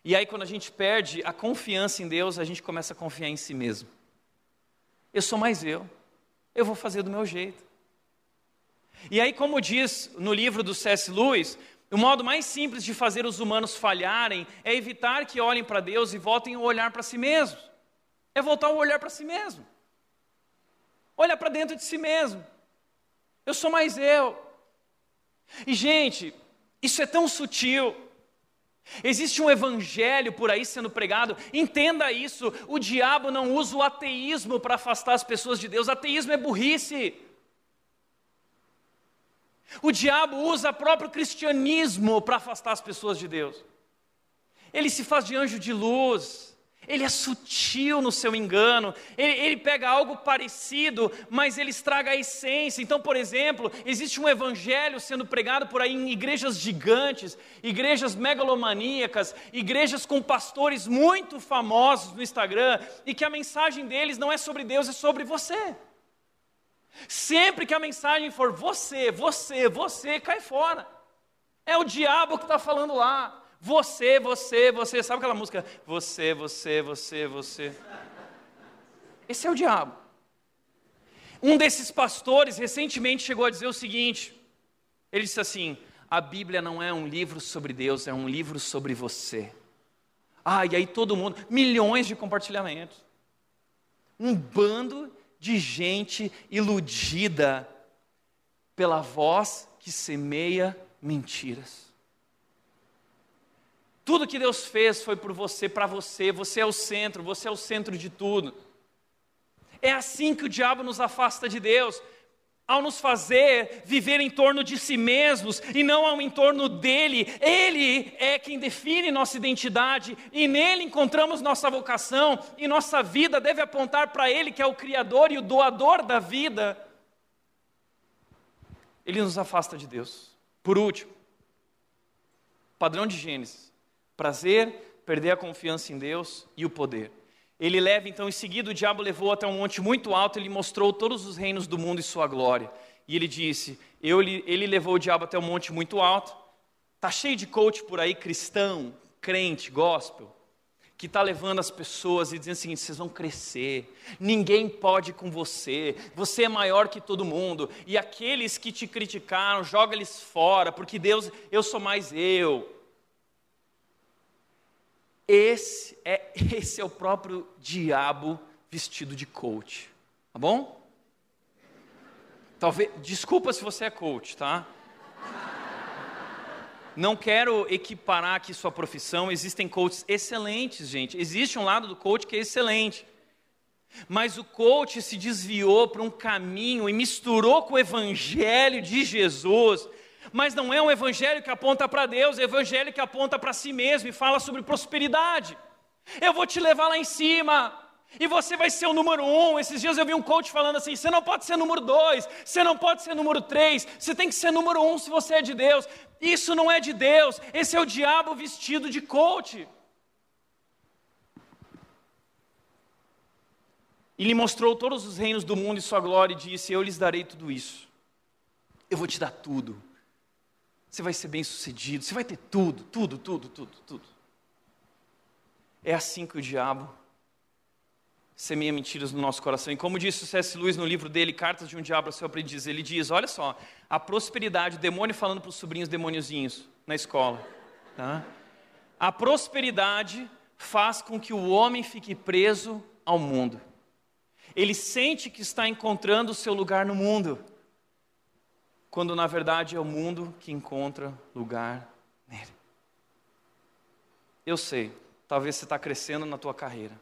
E aí, quando a gente perde a confiança em Deus, a gente começa a confiar em si mesmo. Eu sou mais eu, eu vou fazer do meu jeito. E aí, como diz no livro do C.S. Lewis, o modo mais simples de fazer os humanos falharem é evitar que olhem para Deus e voltem a olhar para si mesmos. É voltar a olhar para si mesmo. Olha para dentro de si mesmo. Eu sou mais eu. E, gente, isso é tão sutil. Existe um evangelho por aí sendo pregado, entenda isso. O diabo não usa o ateísmo para afastar as pessoas de Deus, ateísmo é burrice. O diabo usa o próprio cristianismo para afastar as pessoas de Deus. Ele se faz de anjo de luz, ele é sutil no seu engano, ele, ele, pega algo parecido, mas ele estraga a essência. Então, por exemplo, existe um evangelho sendo pregado por aí em igrejas gigantes, igrejas megalomaníacas, igrejas com pastores muito famosos no Instagram, e que a mensagem deles não é sobre Deus, é sobre você. Sempre que a mensagem for você, você, você, cai fora. É o diabo que está falando lá. Você, você, você. Sabe aquela música? Você, você, você, você. Esse é o diabo. Um desses pastores recentemente chegou a dizer o seguinte: ele disse assim: a Bíblia não é um livro sobre Deus, é um livro sobre você. Ah, e aí todo mundo, milhões de compartilhamentos. Um bando de gente iludida pela voz que semeia mentiras. Tudo que Deus fez foi por você, para você, você é o centro, você é o centro de tudo. É assim que o diabo nos afasta de Deus. Ao nos fazer viver em torno de si mesmos e não ao entorno dele. Ele é quem define nossa identidade e nele encontramos nossa vocação e nossa vida deve apontar para ele que é o criador e o doador da vida. Ele nos afasta de Deus. Por último, padrão de Gênesis: prazer, perder a confiança em Deus e o poder. Ele leva, então, em seguida, o diabo levou até um monte muito alto, ele mostrou todos os reinos do mundo e sua glória. E ele disse: eu, ele levou o diabo até um monte muito alto. Tá cheio de coach por aí, cristão, crente, gospel, que está levando as pessoas e dizendo seguinte: vocês vão crescer, ninguém pode com você, você é maior que todo mundo, e aqueles que te criticaram, joga eles fora, porque Deus, eu sou mais eu. Esse é, esse é o próprio diabo vestido de coach. Tá bom? Talvez, desculpa se você é coach, tá? Não quero equiparar aqui sua profissão, existem coaches excelentes, gente. Existe um lado do coach que é excelente. Mas o coach se desviou para um caminho e misturou com o evangelho de Jesus mas não é um evangelho que aponta para Deus, é um evangelho que aponta para si mesmo e fala sobre prosperidade. Eu vou te levar lá em cima, e você vai ser o número um. Esses dias eu vi um coach falando assim: você não pode ser número dois, você não pode ser número três, você tem que ser número um se você é de Deus. Isso não é de Deus, esse é o diabo vestido de coach. E lhe mostrou todos os reinos do mundo e sua glória, e disse: Eu lhes darei tudo isso. Eu vou te dar tudo. Você vai ser bem sucedido, você vai ter tudo, tudo, tudo, tudo, tudo. É assim que o diabo semeia mentiras no nosso coração. E como disse o C.S. Lewis no livro dele, Cartas de um Diabo ao Seu Aprendiz, ele diz: Olha só, a prosperidade, o demônio falando para os sobrinhos demôniozinhos na escola. Tá? A prosperidade faz com que o homem fique preso ao mundo. Ele sente que está encontrando o seu lugar no mundo quando na verdade é o mundo que encontra lugar nele. Eu sei, talvez você está crescendo na tua carreira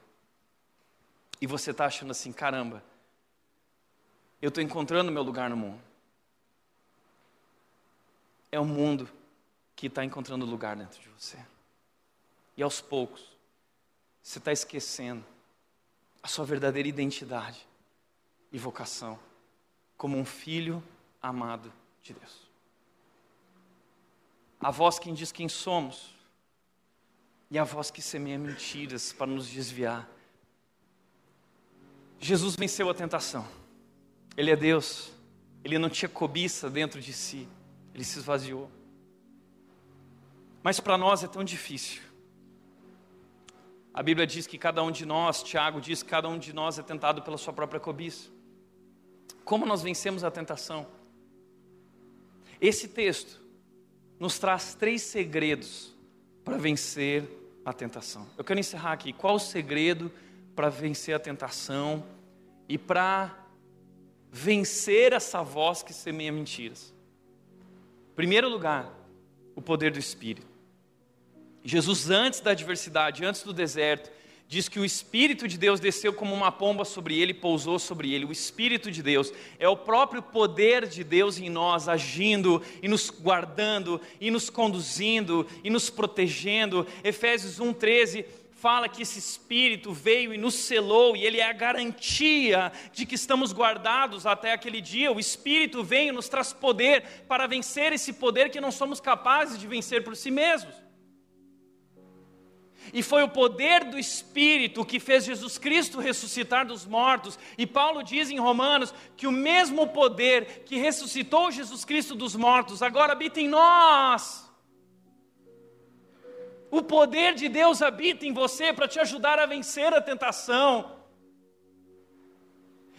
e você está achando assim, caramba, eu estou encontrando meu lugar no mundo. É o mundo que está encontrando lugar dentro de você. E aos poucos, você está esquecendo a sua verdadeira identidade e vocação como um filho amado de Deus. A voz quem diz quem somos, e a voz que semeia mentiras para nos desviar. Jesus venceu a tentação, Ele é Deus, Ele não tinha cobiça dentro de si, Ele se esvaziou. Mas para nós é tão difícil. A Bíblia diz que cada um de nós, Tiago diz que cada um de nós é tentado pela sua própria cobiça. Como nós vencemos a tentação? Esse texto nos traz três segredos para vencer a tentação. Eu quero encerrar aqui. Qual o segredo para vencer a tentação e para vencer essa voz que semeia mentiras? Primeiro lugar, o poder do Espírito. Jesus, antes da adversidade, antes do deserto, diz que o Espírito de Deus desceu como uma pomba sobre ele e pousou sobre ele. O Espírito de Deus é o próprio poder de Deus em nós, agindo e nos guardando, e nos conduzindo, e nos protegendo. Efésios 1,13 fala que esse Espírito veio e nos selou, e ele é a garantia de que estamos guardados até aquele dia. O Espírito vem e nos traz poder para vencer esse poder que não somos capazes de vencer por si mesmos. E foi o poder do Espírito que fez Jesus Cristo ressuscitar dos mortos. E Paulo diz em Romanos que o mesmo poder que ressuscitou Jesus Cristo dos mortos agora habita em nós. O poder de Deus habita em você para te ajudar a vencer a tentação.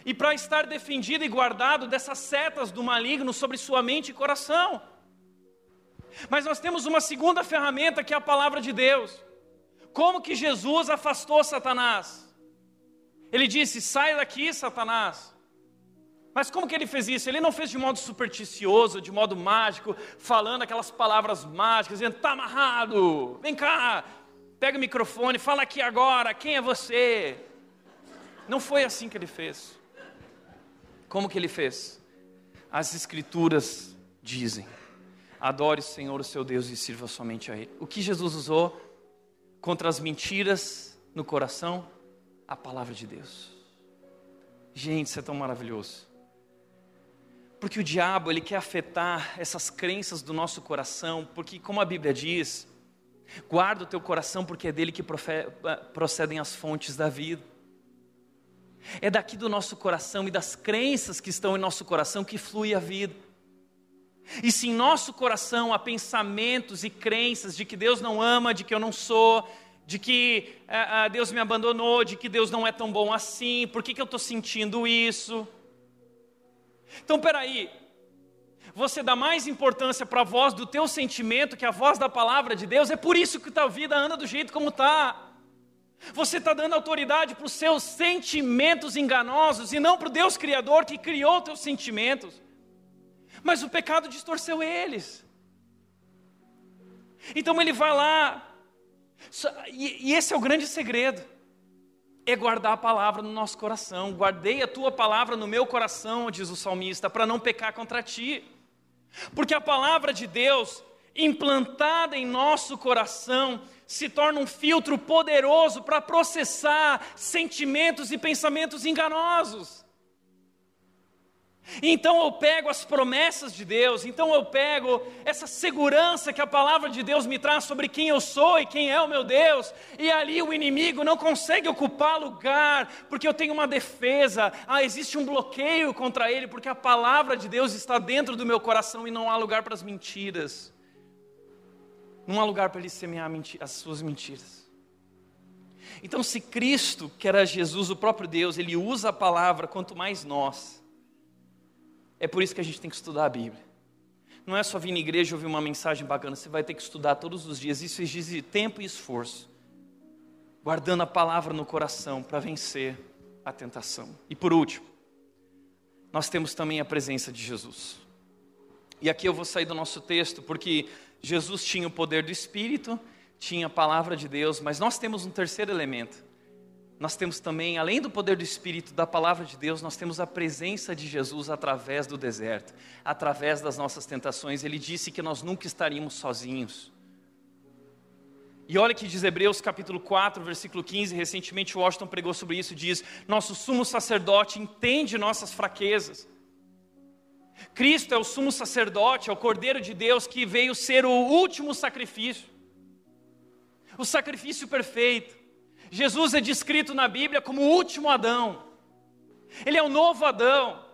E para estar defendido e guardado dessas setas do maligno sobre sua mente e coração. Mas nós temos uma segunda ferramenta que é a palavra de Deus. Como que Jesus afastou Satanás? Ele disse: sai daqui, Satanás. Mas como que ele fez isso? Ele não fez de modo supersticioso, de modo mágico, falando aquelas palavras mágicas, dizendo: está amarrado, vem cá, pega o microfone, fala aqui agora, quem é você? Não foi assim que ele fez. Como que ele fez? as Escrituras dizem. Adore o Senhor, o seu Deus, e sirva somente a Ele. O que Jesus usou contra as mentiras no coração? A palavra de Deus. Gente, isso é tão maravilhoso. Porque o diabo, ele quer afetar essas crenças do nosso coração, porque como a Bíblia diz, guarda o teu coração porque é dele que procedem as fontes da vida. É daqui do nosso coração e das crenças que estão em nosso coração que flui a vida. E se em nosso coração há pensamentos e crenças de que Deus não ama, de que eu não sou, de que uh, Deus me abandonou, de que Deus não é tão bom assim, por que, que eu estou sentindo isso? Então, peraí, você dá mais importância para a voz do teu sentimento que a voz da palavra de Deus, é por isso que tua vida anda do jeito como está. Você está dando autoridade para os seus sentimentos enganosos e não para o Deus Criador que criou teus sentimentos. Mas o pecado distorceu eles. Então ele vai lá, e, esse é o grande segredo: é guardar a palavra no nosso coração. Guardei a tua palavra no meu coração, diz o salmista, para não pecar contra ti. Porque a palavra de Deus, implantada em nosso coração, se torna um filtro poderoso para processar sentimentos e pensamentos enganosos. Então eu pego as promessas de Deus, então eu pego essa segurança que a palavra de Deus me traz sobre quem eu sou e quem é o meu Deus, e ali o inimigo não consegue ocupar lugar, porque eu tenho uma defesa, ah, existe um bloqueio contra ele, porque a palavra de Deus está dentro do meu coração e não há lugar para as mentiras, não há lugar para ele semear as suas mentiras. Então, se Cristo, que era Jesus, o próprio Deus, ele usa a palavra, quanto mais nós, é por isso que a gente tem que estudar a Bíblia. Não é só vir na igreja e ouvir uma mensagem bacana, você vai ter que estudar todos os dias. Isso exige tempo e esforço, guardando a palavra no coração para vencer a tentação. E por último, nós temos também a presença de Jesus. E aqui eu vou sair do nosso texto, porque Jesus tinha o poder do Espírito, tinha a palavra de Deus, mas nós temos um terceiro elemento nós temos também, além do poder do Espírito, da palavra de Deus, nós temos a presença de Jesus através do deserto, através das nossas tentações. Ele disse que nós nunca estaríamos sozinhos. E olha que diz Hebreus capítulo 4, versículo 15, recentemente Washington pregou sobre isso, diz: Nosso sumo sacerdote entende nossas fraquezas. Cristo é o sumo sacerdote, é o Cordeiro de Deus que veio ser o último sacrifício, o sacrifício perfeito. Jesus é descrito na Bíblia como o último Adão. Ele é o novo Adão.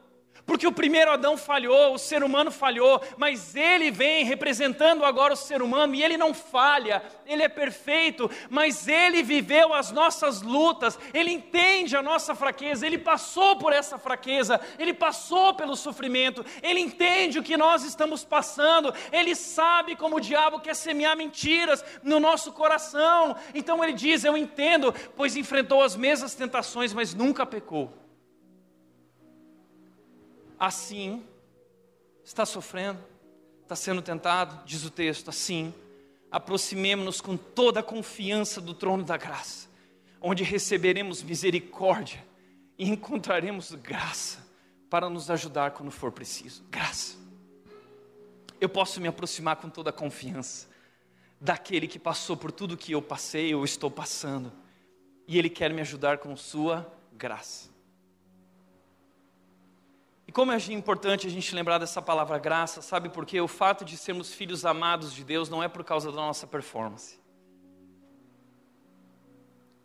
Porque o primeiro Adão falhou, o ser humano falhou, mas ele vem representando agora o ser humano e ele não falha, ele é perfeito, mas ele viveu as nossas lutas, ele entende a nossa fraqueza, ele passou por essa fraqueza, ele passou pelo sofrimento, ele entende o que nós estamos passando, ele sabe como o diabo quer semear mentiras no nosso coração. Então ele diz: Eu entendo, pois enfrentou as mesmas tentações, mas nunca pecou. Assim, está sofrendo, está sendo tentado, diz o texto, assim, aproximemo-nos com toda a confiança do trono da graça, onde receberemos misericórdia e encontraremos graça para nos ajudar quando for preciso. Graça. Eu posso me aproximar com toda a confiança daquele que passou por tudo que eu passei ou estou passando, e ele quer me ajudar com sua graça. E como é importante a gente lembrar dessa palavra graça, sabe por quê? O fato de sermos filhos amados de Deus não é por causa da nossa performance.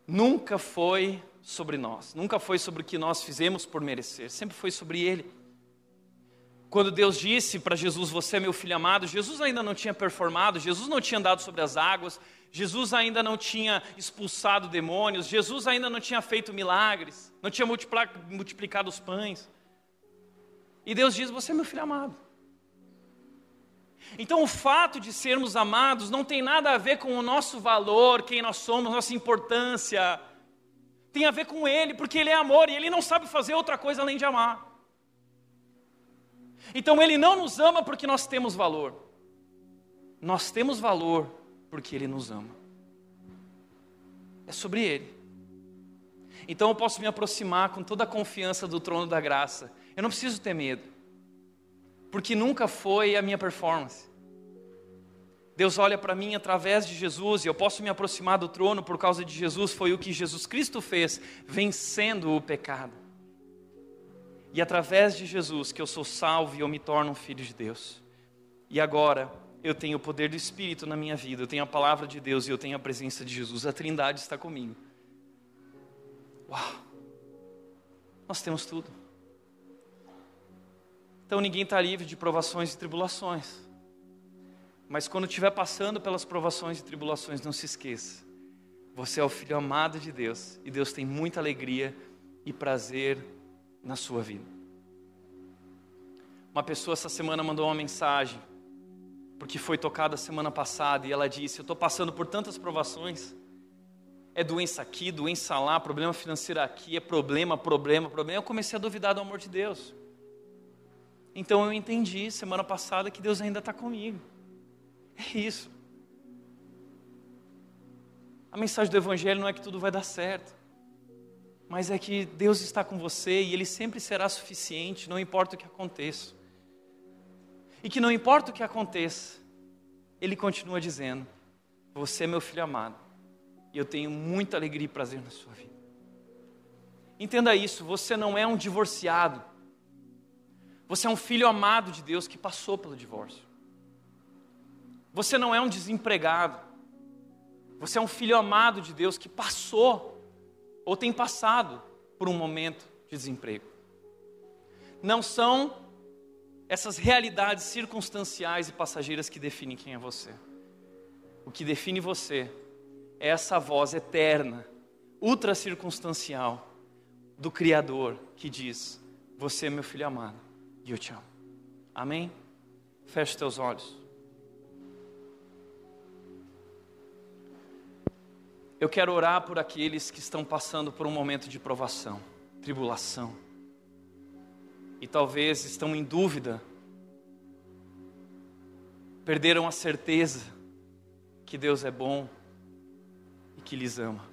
Nunca foi sobre nós, nunca foi sobre o que nós fizemos por merecer, sempre foi sobre Ele. Quando Deus disse para Jesus: Você é meu filho amado, Jesus ainda não tinha performado, Jesus não tinha andado sobre as águas, Jesus ainda não tinha expulsado demônios, Jesus ainda não tinha feito milagres, não tinha multiplicado os pães. E Deus diz: Você é meu filho amado. Então, o fato de sermos amados não tem nada a ver com o nosso valor, quem nós somos, nossa importância. Tem a ver com Ele, porque Ele é amor e Ele não sabe fazer outra coisa além de amar. Então, Ele não nos ama porque nós temos valor. Nós temos valor porque Ele nos ama. É sobre Ele. Então, eu posso me aproximar com toda a confiança do trono da graça eu não preciso ter medo. porque nunca foi a minha performance. Deus olha para mim através de Jesus e eu posso me aproximar do trono por causa de Jesus, foi o que Jesus Cristo fez, vencendo o pecado. E através de Jesus que eu sou salvo e eu me torno um filho de Deus. E agora eu tenho o poder do Espírito na minha vida, eu tenho a palavra de Deus e eu tenho a presença de Jesus. A Trindade está comigo. Uau! Nós temos tudo. Então ninguém está livre de provações e tribulações. Mas quando estiver passando pelas provações e tribulações, não se esqueça. Você é o filho amado de Deus e Deus tem muita alegria e prazer na sua vida. Uma pessoa essa semana mandou uma mensagem, porque foi tocada semana passada, e ela disse: Eu estou passando por tantas provações. É doença aqui, doença lá, problema financeiro aqui, é problema, problema, problema. Eu comecei a duvidar do amor de Deus. Então eu entendi semana passada que Deus ainda está comigo. É isso. A mensagem do Evangelho não é que tudo vai dar certo, mas é que Deus está com você e Ele sempre será suficiente, não importa o que aconteça. E que não importa o que aconteça, Ele continua dizendo: Você é meu filho amado, e eu tenho muita alegria e prazer na sua vida. Entenda isso: você não é um divorciado, você é um filho amado de Deus que passou pelo divórcio. Você não é um desempregado. Você é um filho amado de Deus que passou ou tem passado por um momento de desemprego. Não são essas realidades circunstanciais e passageiras que definem quem é você. O que define você é essa voz eterna, ultra circunstancial do Criador que diz: Você é meu filho amado e eu te amo. Amém? Feche teus olhos. Eu quero orar por aqueles que estão passando por um momento de provação, tribulação, e talvez estão em dúvida, perderam a certeza que Deus é bom e que lhes ama.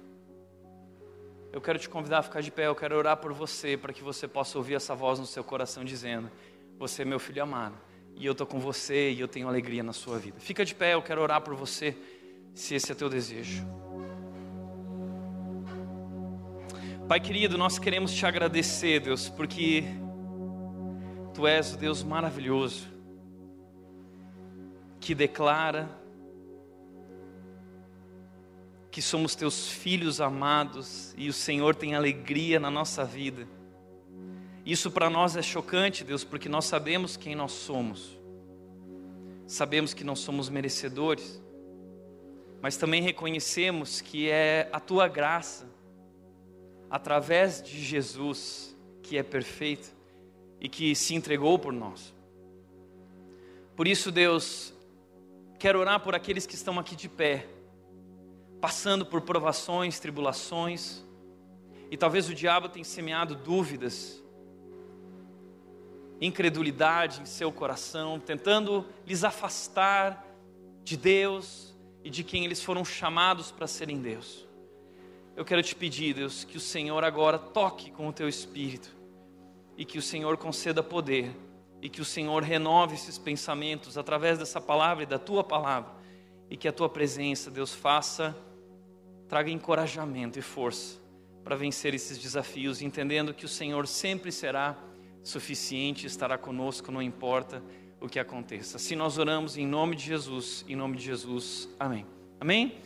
Eu quero te convidar a ficar de pé, eu quero orar por você, para que você possa ouvir essa voz no seu coração dizendo: Você é meu filho amado, e eu estou com você e eu tenho alegria na sua vida. Fica de pé, eu quero orar por você, se esse é teu desejo. Pai querido, nós queremos te agradecer, Deus, porque Tu és o Deus maravilhoso, que declara que somos teus filhos amados e o Senhor tem alegria na nossa vida. Isso para nós é chocante, Deus, porque nós sabemos quem nós somos. Sabemos que não somos merecedores, mas também reconhecemos que é a tua graça, através de Jesus, que é perfeito e que se entregou por nós. Por isso, Deus, quero orar por aqueles que estão aqui de pé passando por provações, tribulações, e talvez o diabo tenha semeado dúvidas, incredulidade em seu coração, tentando lhes afastar de Deus e de quem eles foram chamados para serem Deus. Eu quero te pedir, Deus, que o Senhor agora toque com o teu espírito e que o Senhor conceda poder e que o Senhor renove esses pensamentos através dessa palavra e da tua palavra e que a tua presença, Deus, faça traga encorajamento e força para vencer esses desafios, entendendo que o Senhor sempre será suficiente, estará conosco, não importa o que aconteça. Assim nós oramos em nome de Jesus, em nome de Jesus. Amém. Amém?